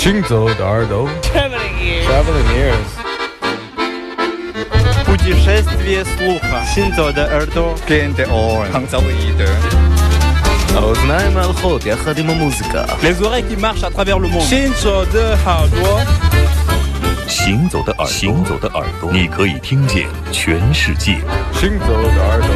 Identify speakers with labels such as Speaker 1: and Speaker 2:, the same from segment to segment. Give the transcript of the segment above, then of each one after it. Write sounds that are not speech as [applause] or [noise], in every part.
Speaker 1: 行走的耳朵。
Speaker 2: Traveling ears.
Speaker 1: Traveling ears.
Speaker 3: Путешествие слуха. Синзо de耳朵.
Speaker 4: Gente on.
Speaker 5: Hanzaoide.
Speaker 1: האוזניים ההלכות יחד עם המוזיקה.
Speaker 3: Les oreilles qui marchent à travers le monde. Shinzo de 耳朵。
Speaker 6: 行走的耳朵，行走的耳朵，你可以听见全世界。
Speaker 1: 行走的耳朵。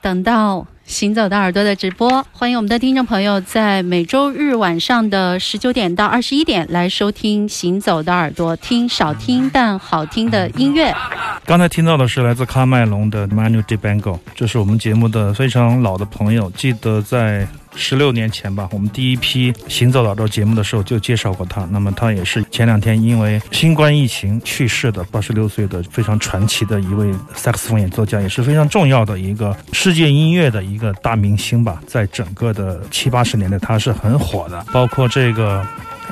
Speaker 2: 等到行走的耳朵的直播，欢迎我们的听众朋友在每周日晚上的十九点到二十一点来收听行走的耳朵，听少听但好听的音乐。
Speaker 4: 刚才听到的是来自喀麦隆的 Manu De Bango，这是我们节目的非常老的朋友，记得在。十六年前吧，我们第一批行走耳朵节目的时候就介绍过他。那么他也是前两天因为新冠疫情去世的八十六岁的非常传奇的一位萨克斯风演奏家，也是非常重要的一个世界音乐的一个大明星吧。在整个的七八十年代，他是很火的，包括这个。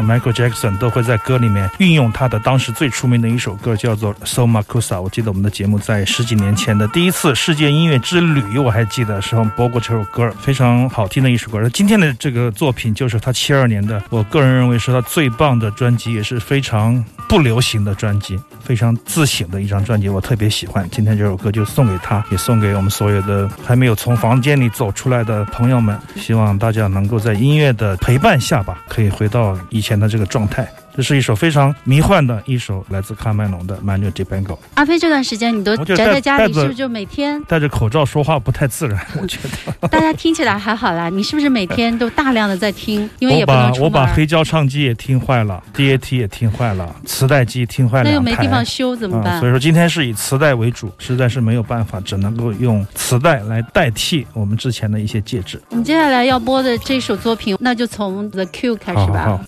Speaker 4: Michael Jackson 都会在歌里面运用他的当时最出名的一首歌，叫做《So Makusa》。我记得我们的节目在十几年前的第一次世界音乐之旅，我还记得时候播过这首歌，非常好听的一首歌。今天的这个作品就是他七二年的，我个人认为是他最棒的专辑，也是非常不流行的专辑，非常自省的一张专辑，我特别喜欢。今天这首歌就送给他，也送给我们所有的还没有从房间里走出来的朋友们。希望大家能够在音乐的陪伴下吧，可以回到一。前的这个状态，这是一首非常迷幻的一首来自喀麦隆的《manu debango》。
Speaker 2: 阿飞，这段时间你都宅在家里，是不是就每天
Speaker 4: 戴着口罩说话不太自然？[laughs] 我觉得
Speaker 2: 大家听起来还好啦。你是不是每天都大量的在听？因为也不
Speaker 4: 能出我把黑胶唱机也听坏了，DAT 也听坏了，磁带机听坏了，
Speaker 2: 那又没地方修怎么办？
Speaker 4: 所以说今天是以磁带为主，实在是没有办法，只能够用磁带来代替我们之前的一些介质。
Speaker 2: 我们接下来要播的这首作品，那就从 The Q 开始吧。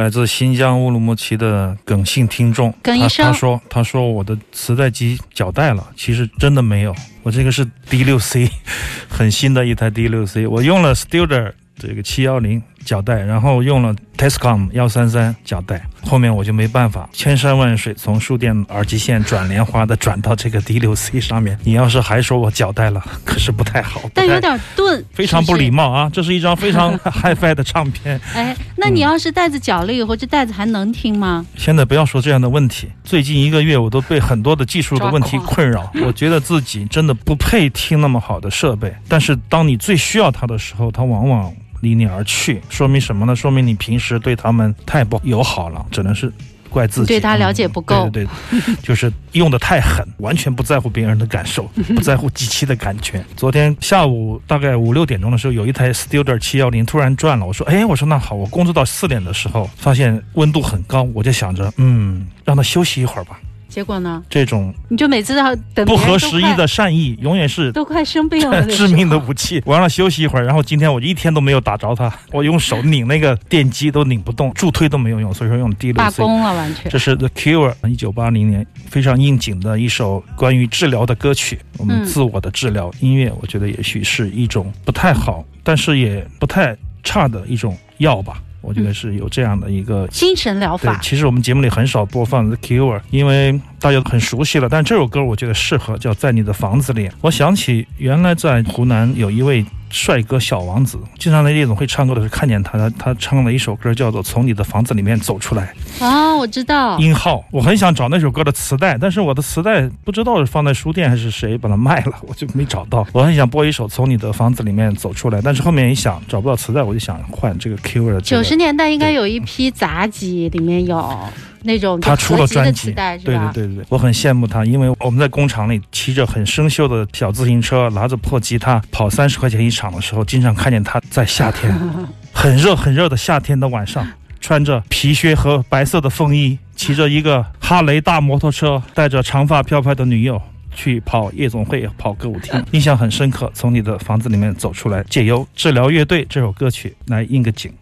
Speaker 4: 来自新疆乌鲁木齐的耿姓听众，他
Speaker 2: 耿医生。
Speaker 4: 他说他说我的磁带机脚带了，其实真的没有，我这个是 D 六 C，很新的一台 D 六 C，我用了 Studer 这个七幺零脚带，然后用了 Tescom 幺三三脚带，后面我就没办法，千山万水从数电耳机线转莲花的转到这个 D 六 C 上面。你要是还说我脚带了，可是不太好，
Speaker 2: 但有点钝，
Speaker 4: 非常不礼貌啊！这是一张非常 [laughs] HiFi 的唱片。
Speaker 2: 哎，那你要是袋子脚了以后，这袋子还能听吗？
Speaker 4: 现在不要说这样的问题，最近一个月我都被很多的技术的问题困扰，[laughs] 我觉得自己真的不配听那么好的设备。但是当你最需要它的时候，它往往离你而去，说明什么呢？说明你平时对他们太不友好了，只能是。怪自己，
Speaker 2: 对他了解不够
Speaker 4: 嗯对对对，[laughs] 就是用的太狠，完全不在乎别人的感受，[laughs] 不在乎机器的感觉。昨天下午大概五六点钟的时候，有一台 Studer 七幺零突然转了，我说，哎，我说那好，我工作到四点的时候，发现温度很高，我就想着，嗯，让它休息一会儿吧。
Speaker 2: 结果呢，
Speaker 4: 这种
Speaker 2: 你就每次要等
Speaker 4: 不合时宜的善意，永远是
Speaker 2: 都快生病了 [laughs]
Speaker 4: 致，命的武器。我让他休息一会儿，然后今天我一天都没有打着他，[laughs] 我用手拧那个电机都拧不动，助推都没有用，所以说用 D 六
Speaker 2: 罢。工了，完全
Speaker 4: 这是 The Cure 一九八零年非常应景的一首关于治疗的歌曲。我们
Speaker 2: 嗯
Speaker 4: 自我的治疗音乐，我觉得也许是一种不太好，但是也不太差的一种药吧。我觉得是有这样的一个
Speaker 2: 精神疗
Speaker 4: 对，
Speaker 2: 法。
Speaker 4: 其实我们节目里很少播放 The Cure，因为大家都很熟悉了。但这首歌我觉得适合，叫《在你的房子里》。我想起原来在湖南有一位帅哥小王子，经常在夜总会唱歌的时候看见他，他他唱了一首歌叫做《从你的房子里面走出来》。
Speaker 2: 啊，我知道，
Speaker 4: 音号，我很想找那首歌的磁带，但是我的磁带不知道是放在书店还是谁把它卖了，我就没找到。我很想播一首《从你的房子里面走出来》，但是后面一想找不到磁带，我就想换这个这个。
Speaker 2: 九十年代应该有一批杂技，里面有那种
Speaker 4: 他出了专辑，
Speaker 2: 磁带，是
Speaker 4: 对？对对对，我很羡慕他，因为我们在工厂里骑着很生锈的小自行车，拿着破吉他跑三十块钱一场的时候，经常看见他在夏天 [laughs] 很热很热的夏天的晚上，穿着皮靴和白色的风衣，骑着一个哈雷大摩托车，带着长发飘飘的女友。去跑夜总会、跑歌舞厅，印象很深刻。从你的房子里面走出来，借由治疗乐队这首歌曲来应个景。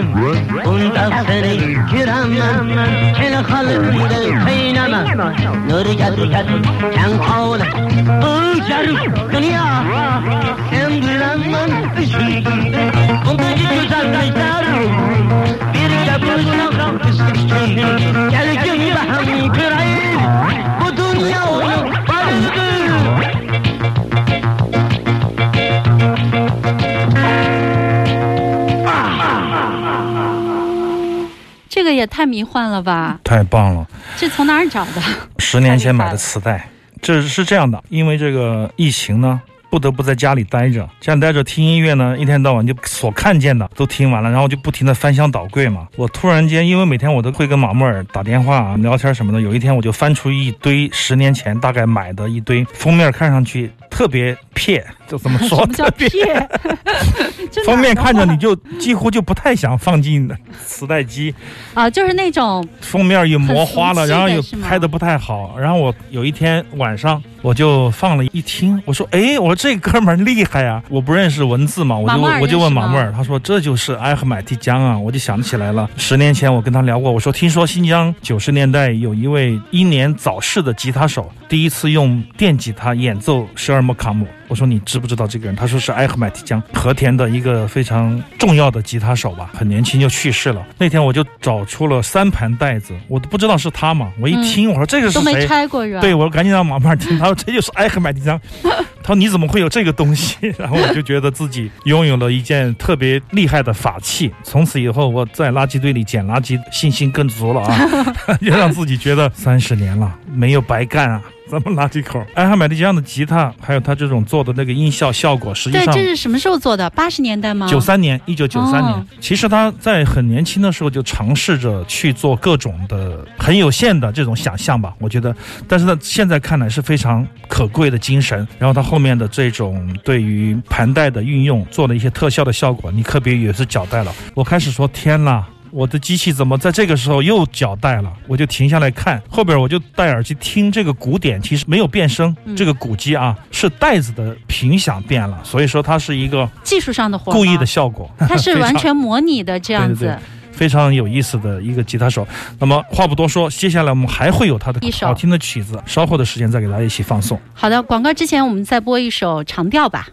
Speaker 5: گیرم اون دفتر گیرم من کل خالق peynama Nuri gadu gadu Can kola Uçarım dünya Sen bilemem Üzüldüm Bundaki güzel kaytarım Bir de bulsam Gel gün baham kırayım Bu dünya onu
Speaker 2: 这个也太迷幻了吧！
Speaker 4: 太棒了！
Speaker 2: 这从哪儿找的？
Speaker 4: 十年前买的磁带，这是这样的，因为这个疫情呢，不得不在家里待着，家里待着听音乐呢，一天到晚就所看见的都听完了，然后就不停的翻箱倒柜嘛。我突然间，因为每天我都会跟马木尔打电话啊、聊天什么的，有一天我就翻出一堆十年前大概买的一堆封面，看上去特别撇，就怎么说 [laughs]
Speaker 2: 什么叫
Speaker 4: 特别
Speaker 2: 骗？这哪儿的
Speaker 4: 封面看着你就几乎就不太想放进磁带机，
Speaker 2: 啊，就是那种
Speaker 4: 封面也磨花了，然后
Speaker 2: 也
Speaker 4: 拍的不太好。然后我有一天晚上我就放了一听，我说：“哎，我说这哥们儿厉害呀！”我不认识文字嘛，我就我就问马木尔，他说这就是埃赫买提江啊，我就想起来了。十年前我跟他聊过，我说听说新疆九十年代有一位英年早逝的吉他手，第一次用电吉他演奏十二木卡姆。我说你知不知道这个人？他说是埃赫买提江和田的一个非常重要的吉他手吧，很年轻就去世了。那天我就找出了三盘带子，我都不知道是他嘛。我一听，我说这个是
Speaker 2: 都没
Speaker 4: 谁？
Speaker 2: 拆过是吧？
Speaker 4: 对，我赶紧让马曼听，他说这就是埃赫买提江，他说你怎么会有这个东西？[laughs] 然后我就觉得自己拥有了一件特别厉害的法器，从此以后我在垃圾堆里捡垃圾信心更足了啊，[laughs] 就让自己觉得三十年了没有白干啊。咱们垃圾口，艾哈买提江的吉他，还有他这种做的那个音效效果，实际
Speaker 2: 对，
Speaker 4: 上
Speaker 2: 这是什么时候做的？八十年代吗？
Speaker 4: 九三年，一九九三年，
Speaker 2: 哦
Speaker 4: 其实他在很年轻的时候就尝试着去做各种的很有限的这种想象吧，我觉得，但是呢，现在看来是非常可贵的精神。然后他后面的这种对于盘带的运用，做了一些特效的效果，你可别也是脚带了。我开始说天啦。我的机器怎么在这个时候又脚带了？我就停下来看，后边我就戴耳机听这个鼓点，其实没有变声，
Speaker 2: 嗯
Speaker 4: 这个鼓机啊是带子的频响变了，所以说它是一个
Speaker 2: 技术上的活，
Speaker 4: 故意的效果，
Speaker 2: 它是 [laughs] 完全模拟的这样子。
Speaker 4: 对对对非常有意思的一个吉他手。那么话不多说，接下来我们还会有他的
Speaker 2: 一首
Speaker 4: 好听的曲子，稍后的时间再给大家一起放送。
Speaker 2: 好的，广告之前我们再播一首长调吧。